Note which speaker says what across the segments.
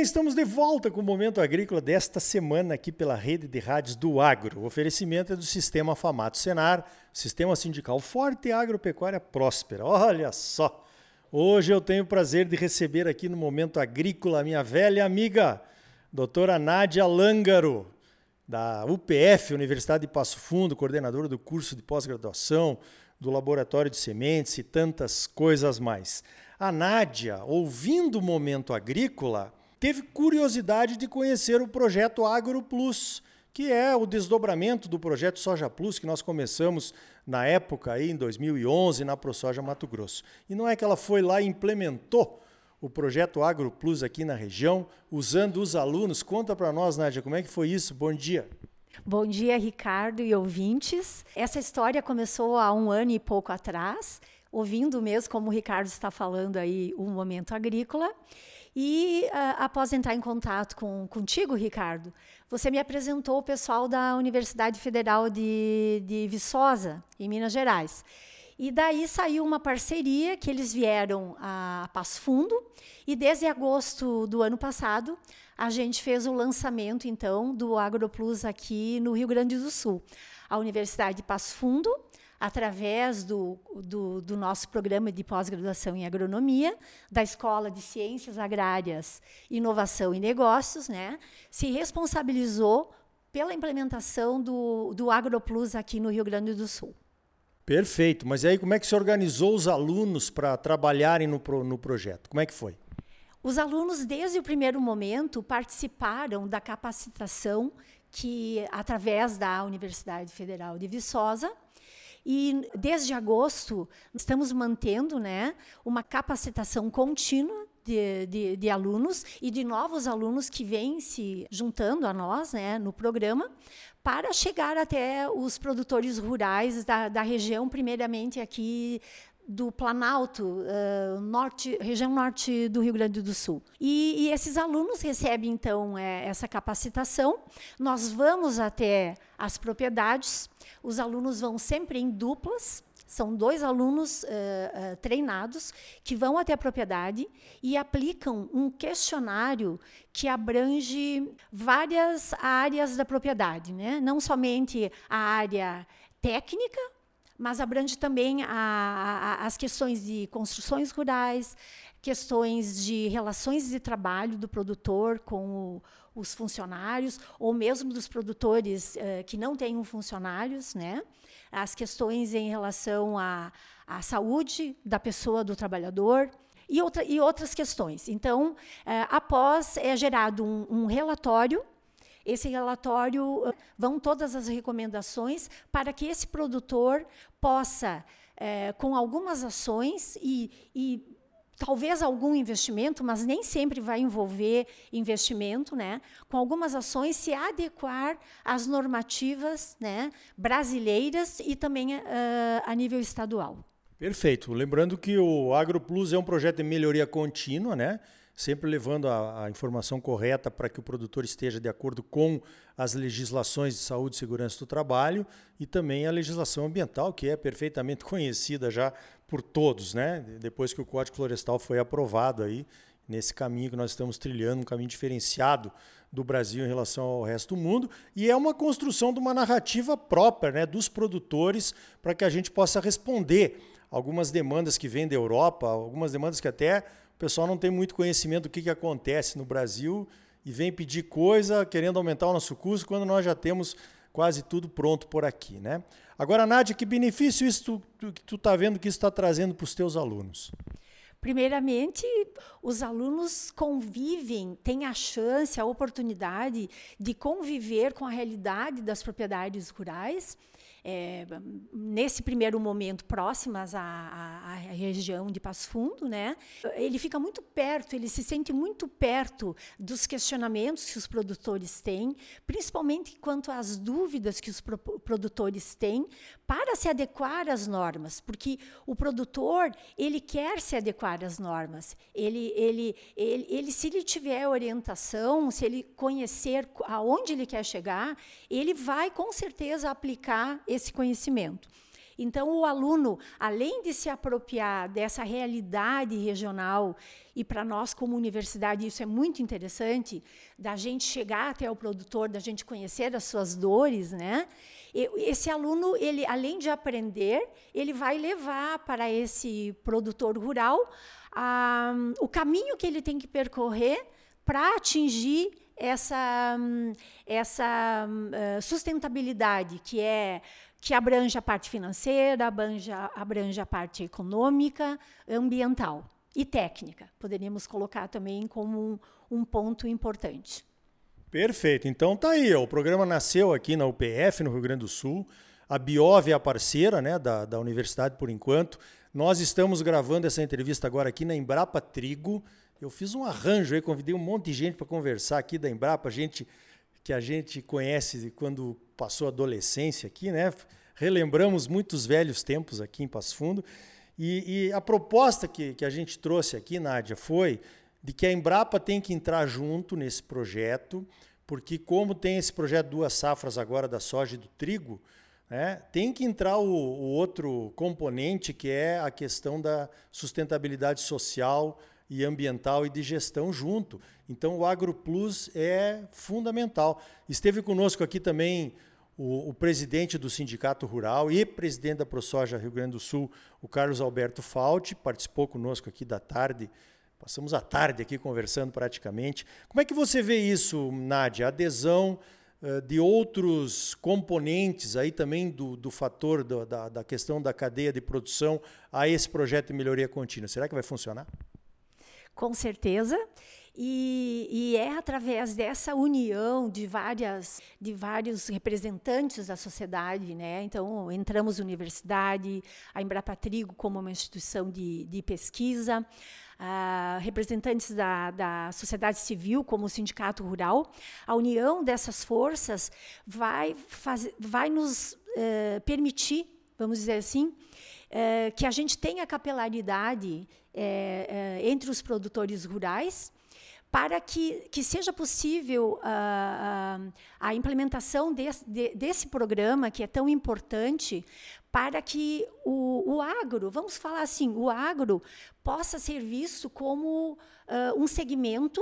Speaker 1: bem, estamos de volta com o Momento Agrícola desta semana aqui pela rede de rádios do Agro. O oferecimento é do Sistema Famato Senar, Sistema Sindical Forte e Agropecuária Próspera. Olha só! Hoje eu tenho o prazer de receber aqui no Momento Agrícola a minha velha amiga, doutora Nádia Lângaro, da UPF, Universidade de Passo Fundo, coordenadora do curso de pós-graduação, do Laboratório de Sementes e tantas coisas mais. A Nádia, ouvindo o Momento Agrícola, teve curiosidade de conhecer o projeto Agro Plus, que é o desdobramento do projeto Soja Plus que nós começamos na época aí em 2011 na ProSoja Mato Grosso. E não é que ela foi lá e implementou o projeto Agro Plus aqui na região, usando os alunos. Conta para nós, Nádia, como é que foi isso? Bom dia.
Speaker 2: Bom dia, Ricardo e ouvintes. Essa história começou há um ano e pouco atrás, ouvindo mesmo, como o Ricardo está falando aí, o momento agrícola. E uh, após entrar em contato com, contigo, Ricardo, você me apresentou o pessoal da Universidade Federal de, de Viçosa, em Minas Gerais. E daí saiu uma parceria que eles vieram a Passo Fundo e desde agosto do ano passado a gente fez o lançamento então do AgroPlus aqui no Rio Grande do Sul. A Universidade de Passo Fundo através do, do, do nosso programa de pós-graduação em agronomia, da Escola de Ciências Agrárias, Inovação e Negócios, né, se responsabilizou pela implementação do, do AgroPlus aqui no Rio Grande do Sul.
Speaker 1: Perfeito. Mas aí como é que se organizou os alunos para trabalharem no, pro, no projeto? Como é que foi?
Speaker 2: Os alunos, desde o primeiro momento, participaram da capacitação que, através da Universidade Federal de Viçosa, e desde agosto estamos mantendo né, uma capacitação contínua de, de, de, alunos e de novos alunos que vêm se juntando a nós né, no programa para chegar até os produtores rurais da, da região, primeiramente aqui do Planalto, uh, norte, região norte do Rio Grande do Sul. E, e esses alunos recebem, então, é, essa capacitação. Nós vamos até as propriedades, os alunos vão sempre em duplas, são dois alunos uh, uh, treinados que vão até a propriedade e aplicam um questionário que abrange várias áreas da propriedade, né? não somente a área técnica, mas abrange também a, a, as questões de construções rurais, questões de relações de trabalho do produtor com o, os funcionários, ou mesmo dos produtores uh, que não tenham funcionários, né? as questões em relação à, à saúde da pessoa, do trabalhador, e, outra, e outras questões. Então, uh, após é gerado um, um relatório esse relatório vão todas as recomendações para que esse produtor possa, é, com algumas ações e, e talvez algum investimento, mas nem sempre vai envolver investimento, né? Com algumas ações se adequar às normativas, né, brasileiras e também uh, a nível estadual.
Speaker 1: Perfeito. Lembrando que o AgroPlus é um projeto de melhoria contínua, né? Sempre levando a, a informação correta para que o produtor esteja de acordo com as legislações de saúde e segurança do trabalho e também a legislação ambiental, que é perfeitamente conhecida já por todos, né? Depois que o Código Florestal foi aprovado aí, nesse caminho que nós estamos trilhando, um caminho diferenciado do Brasil em relação ao resto do mundo, e é uma construção de uma narrativa própria, né, dos produtores, para que a gente possa responder algumas demandas que vêm da Europa, algumas demandas que até pessoal não tem muito conhecimento do que, que acontece no Brasil e vem pedir coisa querendo aumentar o nosso custo quando nós já temos quase tudo pronto por aqui. Né? Agora, Nádia, que benefício isso tu, tu está vendo que isso está trazendo para os teus alunos?
Speaker 2: Primeiramente, os alunos convivem, têm a chance, a oportunidade de conviver com a realidade das propriedades rurais é, nesse primeiro momento próximas à, à, à, região de Passo Fundo, né? Ele fica muito perto, ele se sente muito perto dos questionamentos que os produtores têm, principalmente quanto às dúvidas que os pro produtores têm para se adequar às normas, porque o produtor ele quer se adequar às normas. Ele, ele, ele, ele se ele tiver orientação, se ele conhecer aonde ele quer chegar, ele vai com certeza aplicar esse conhecimento. Então, o aluno, além de se apropriar dessa realidade regional, e para nós, como universidade, isso é muito interessante, da gente chegar até o produtor, da gente conhecer as suas dores, né? esse aluno, ele, além de aprender, ele vai levar para esse produtor rural ah, o caminho que ele tem que percorrer para atingir essa, essa uh, sustentabilidade, que é que abrange a parte financeira, abrange, abrange a parte econômica, ambiental e técnica. Poderíamos colocar também como um, um ponto importante.
Speaker 1: Perfeito. Então tá aí, ó, o programa nasceu aqui na UPF, no Rio Grande do Sul. A Biov é a parceira né, da, da universidade por enquanto. Nós estamos gravando essa entrevista agora aqui na Embrapa Trigo. Eu fiz um arranjo aí, convidei um monte de gente para conversar aqui da Embrapa, gente que a gente conhece quando passou a adolescência aqui, né? Relembramos muitos velhos tempos aqui em Passo Fundo. E, e a proposta que, que a gente trouxe aqui, Nádia, foi de que a Embrapa tem que entrar junto nesse projeto, porque como tem esse projeto duas safras agora da soja e do trigo, né, tem que entrar o, o outro componente que é a questão da sustentabilidade social e ambiental e de gestão junto. Então o AgroPlus é fundamental. Esteve conosco aqui também o, o, presidente do Sindicato Rural e presidente da ProSoja Rio Grande do Sul, o Carlos Alberto Fault, participou conosco aqui da tarde Passamos a tarde aqui conversando praticamente. Como é que você vê isso, Nádia? A adesão uh, de outros componentes aí também do, do fator do, da, da questão da cadeia de produção a esse projeto de melhoria contínua. Será que vai funcionar?
Speaker 2: Com certeza. E, e, é através dessa união de várias de vários representantes da sociedade, né? Então entramos universidade, a Embrapa Trigo como uma instituição de, de pesquisa, uh, representantes da, da sociedade civil, como o Sindicato Rural, a união dessas forças vai, faz, vai nos uh, permitir, vamos dizer assim, uh, que a gente tenha capilaridade eh, entre os produtores rurais para que, que seja possível uh, a implementação desse, de, desse programa, que é tão importante, para que o, o agro, vamos falar assim, o agro possa ser visto como uh, um segmento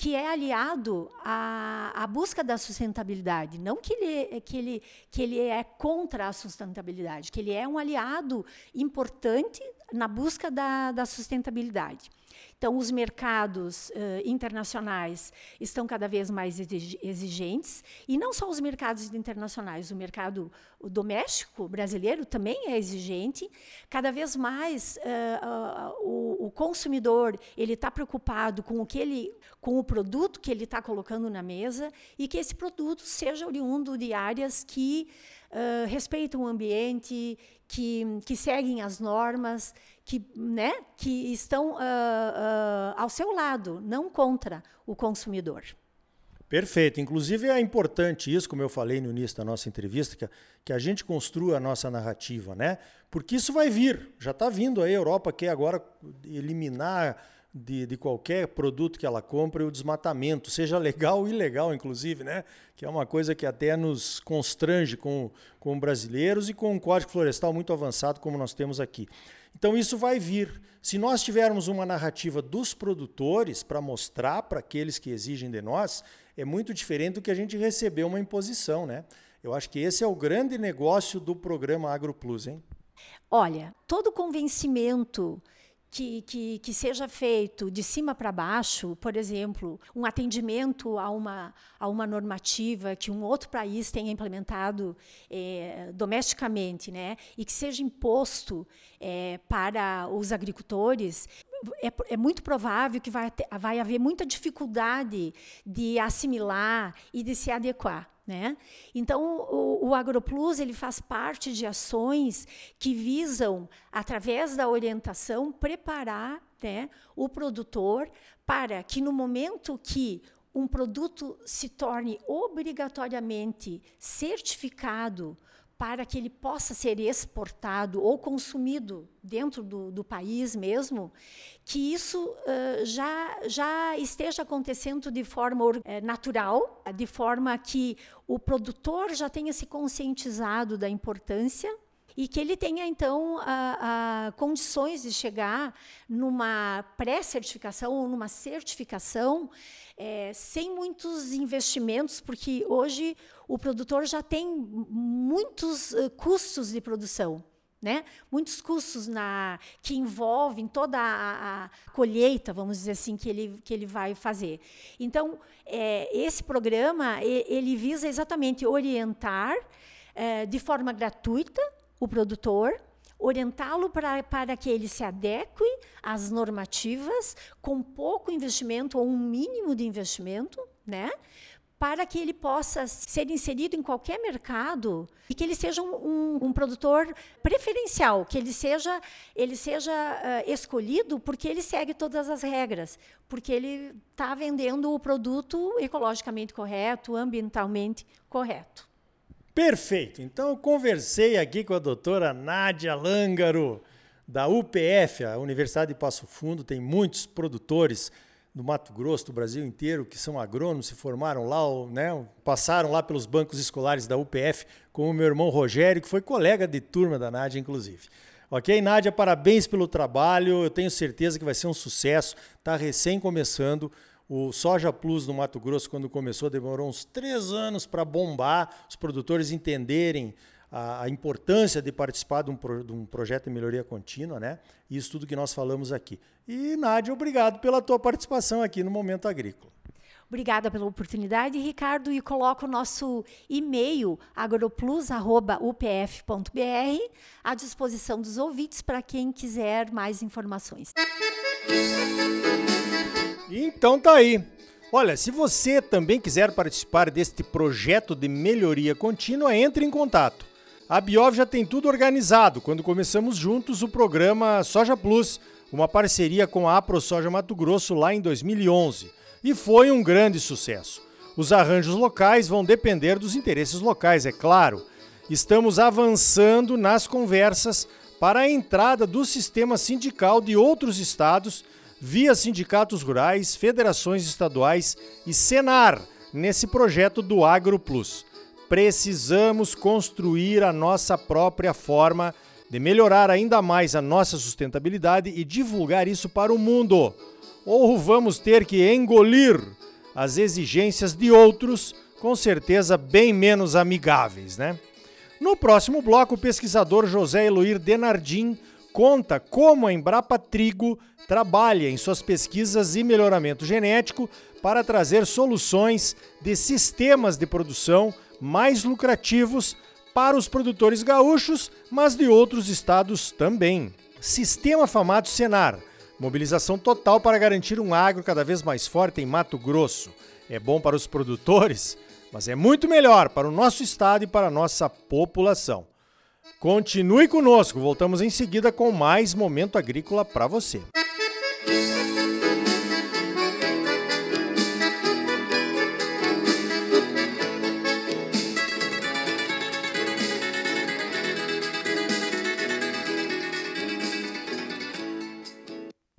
Speaker 2: que é aliado à, à, busca da sustentabilidade. Não que ele, que, ele, que ele é contra a sustentabilidade, que ele é um aliado importante na busca da, da sustentabilidade. Então, os mercados uh, internacionais estão cada vez mais exigentes, e não só os mercados internacionais, o mercado doméstico brasileiro também é exigente. Cada vez mais uh, uh, o, o, consumidor ele está preocupado com o que ele, com o produto que ele está colocando na mesa e que esse produto seja oriundo de áreas que respeitam o ambiente, que, que seguem as normas, que, né, que estão uh, uh, ao seu lado, não contra o consumidor.
Speaker 1: Perfeito. Inclusive é importante isso, como eu falei no início da nossa entrevista, que a, que a gente construa a nossa narrativa, né? Porque isso vai vir, já está vindo aí, a Europa quer agora eliminar de, de qualquer produto que ela compra o desmatamento, seja legal ou ilegal, inclusive, né? que é uma coisa que até nos constrange com, com brasileiros e com um código florestal muito avançado como nós temos aqui. Então isso vai vir. Se nós tivermos uma narrativa dos produtores para mostrar para aqueles que exigem de nós, é muito diferente do que a gente receber uma imposição, né? Eu acho que esse é o grande negócio do programa AgroPlus, hein?
Speaker 2: Olha, todo convencimento que, que, que, seja feito de cima para baixo, por exemplo, um atendimento a uma, a uma normativa que um outro país tenha implementado é, domesticamente, né, e que seja imposto é, para os agricultores, é, é, muito provável que vai, ter, vai haver muita dificuldade de assimilar e de se adequar. Né? Então, o, o AgroPlus ele faz parte de ações que visam, através da orientação, preparar né, o produtor para que, no momento que um produto se torne obrigatoriamente certificado para que ele possa ser exportado ou consumido dentro do, do país mesmo, que isso uh, já, já esteja acontecendo de forma uh, natural, de forma que o produtor já tenha se conscientizado da importância e que ele tenha, então, a, a condições de chegar numa pré-certificação ou numa certificação é, sem muitos investimentos, porque hoje o produtor já tem muitos uh, custos de produção. Né? Muitos custos na, que envolvem toda a, a, colheita, vamos dizer assim, que ele, que ele vai fazer. Então, é, esse programa ele visa exatamente orientar é, de forma gratuita o produtor, orientá-lo para, para que ele se adeque às normativas com pouco investimento ou um mínimo de investimento, né? para que ele possa ser inserido em qualquer mercado e que ele seja um, um, um produtor preferencial, que ele seja, ele seja uh, escolhido porque ele segue todas as regras, porque ele está vendendo o produto ecologicamente correto, ambientalmente correto.
Speaker 1: Perfeito. Então eu conversei aqui com a doutora Nádia Lângaro, da UPF, a Universidade de Passo Fundo, tem muitos produtores do Mato Grosso, do Brasil inteiro, que são agrônomos, se formaram lá, né, passaram lá pelos bancos escolares da UPF, como o meu irmão Rogério, que foi colega de turma da Nádia, inclusive. Ok, Nádia, parabéns pelo trabalho, eu tenho certeza que vai ser um sucesso, está recém começando, o Soja Plus no Mato Grosso, quando começou, demorou uns três anos para bombar, os produtores entenderem a, a importância de participar de um, pro, de um, projeto de melhoria contínua, né? Isso tudo que nós falamos aqui. E, Nádia, obrigado pela tua participação aqui no Momento Agrícola.
Speaker 2: Obrigada pela oportunidade, Ricardo, e coloco o nosso e-mail agroplus@upf.br à disposição dos ouvintes para quem quiser mais informações.
Speaker 1: Então tá aí. Olha, se você também quiser participar deste projeto de melhoria contínua, entre em contato. A Biov já tem tudo organizado quando começamos juntos o programa Soja Plus, uma parceria com a AproSoja Mato Grosso lá em 2011. E foi um grande sucesso. Os arranjos locais vão depender dos interesses locais, é claro. Estamos avançando nas conversas para a entrada do sistema sindical de outros estados via sindicatos rurais, federações estaduais e Senar nesse projeto do Agro Plus. Precisamos construir a nossa própria forma de melhorar ainda mais a nossa sustentabilidade e divulgar isso para o mundo. Ou vamos ter que engolir as exigências de outros, com certeza bem menos amigáveis, né? No próximo bloco, o pesquisador José Eloir Denardim conta como a Embrapa Trigo trabalha em suas pesquisas e melhoramento genético para trazer soluções de sistemas de produção mais lucrativos para os produtores gaúchos, mas de outros estados também. Sistema Famato Senar mobilização total para garantir um agro cada vez mais forte em Mato Grosso. É bom para os produtores, mas é muito melhor para o nosso estado e para a nossa população. Continue conosco, voltamos em seguida com mais momento agrícola para você. Música